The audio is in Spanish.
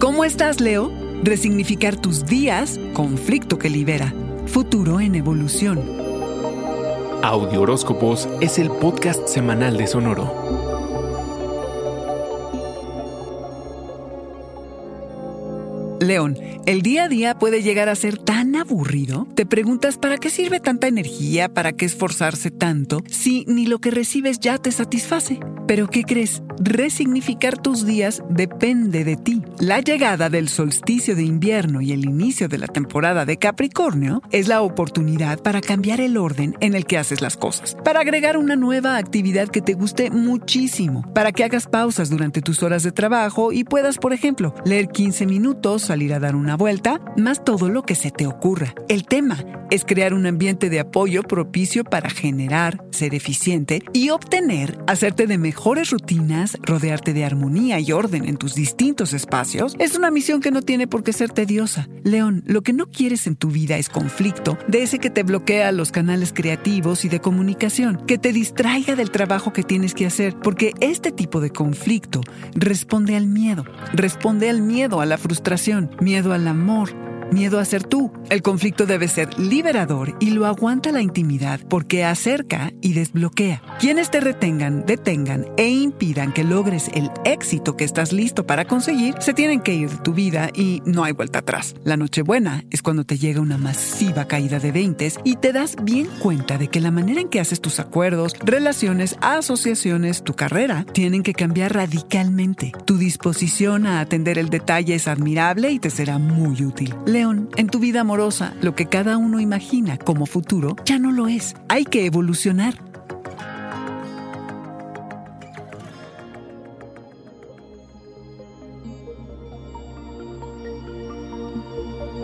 ¿Cómo estás, Leo? Resignificar tus días, conflicto que libera. Futuro en evolución. Audio Horóscopos es el podcast semanal de Sonoro. León, el día a día puede llegar a ser tan aburrido. Te preguntas para qué sirve tanta energía, para qué esforzarse tanto, si ni lo que recibes ya te satisface. Pero ¿qué crees? Resignificar tus días depende de ti. La llegada del solsticio de invierno y el inicio de la temporada de Capricornio es la oportunidad para cambiar el orden en el que haces las cosas, para agregar una nueva actividad que te guste muchísimo, para que hagas pausas durante tus horas de trabajo y puedas, por ejemplo, leer 15 minutos, salir a dar una vuelta, más todo lo que se te ocurra. El tema es crear un ambiente de apoyo propicio para generar, ser eficiente y obtener, hacerte de mejores rutinas, rodearte de armonía y orden en tus distintos espacios. Es una misión que no tiene por qué ser tediosa. León, lo que no quieres en tu vida es conflicto, de ese que te bloquea los canales creativos y de comunicación, que te distraiga del trabajo que tienes que hacer, porque este tipo de conflicto responde al miedo, responde al miedo, a la frustración miedo al amor, miedo a ser tú. El conflicto debe ser liberador y lo aguanta la intimidad porque acerca y desbloquea. Quienes te retengan, detengan e impidan que logres el éxito que estás listo para conseguir, se tienen que ir de tu vida y no hay vuelta atrás. La Nochebuena es cuando te llega una masiva caída de veintes y te das bien cuenta de que la manera en que haces tus acuerdos, relaciones, asociaciones, tu carrera, tienen que cambiar radicalmente. Tu disposición a atender el detalle es admirable y te será muy útil en tu vida amorosa, lo que cada uno imagina como futuro ya no lo es. Hay que evolucionar.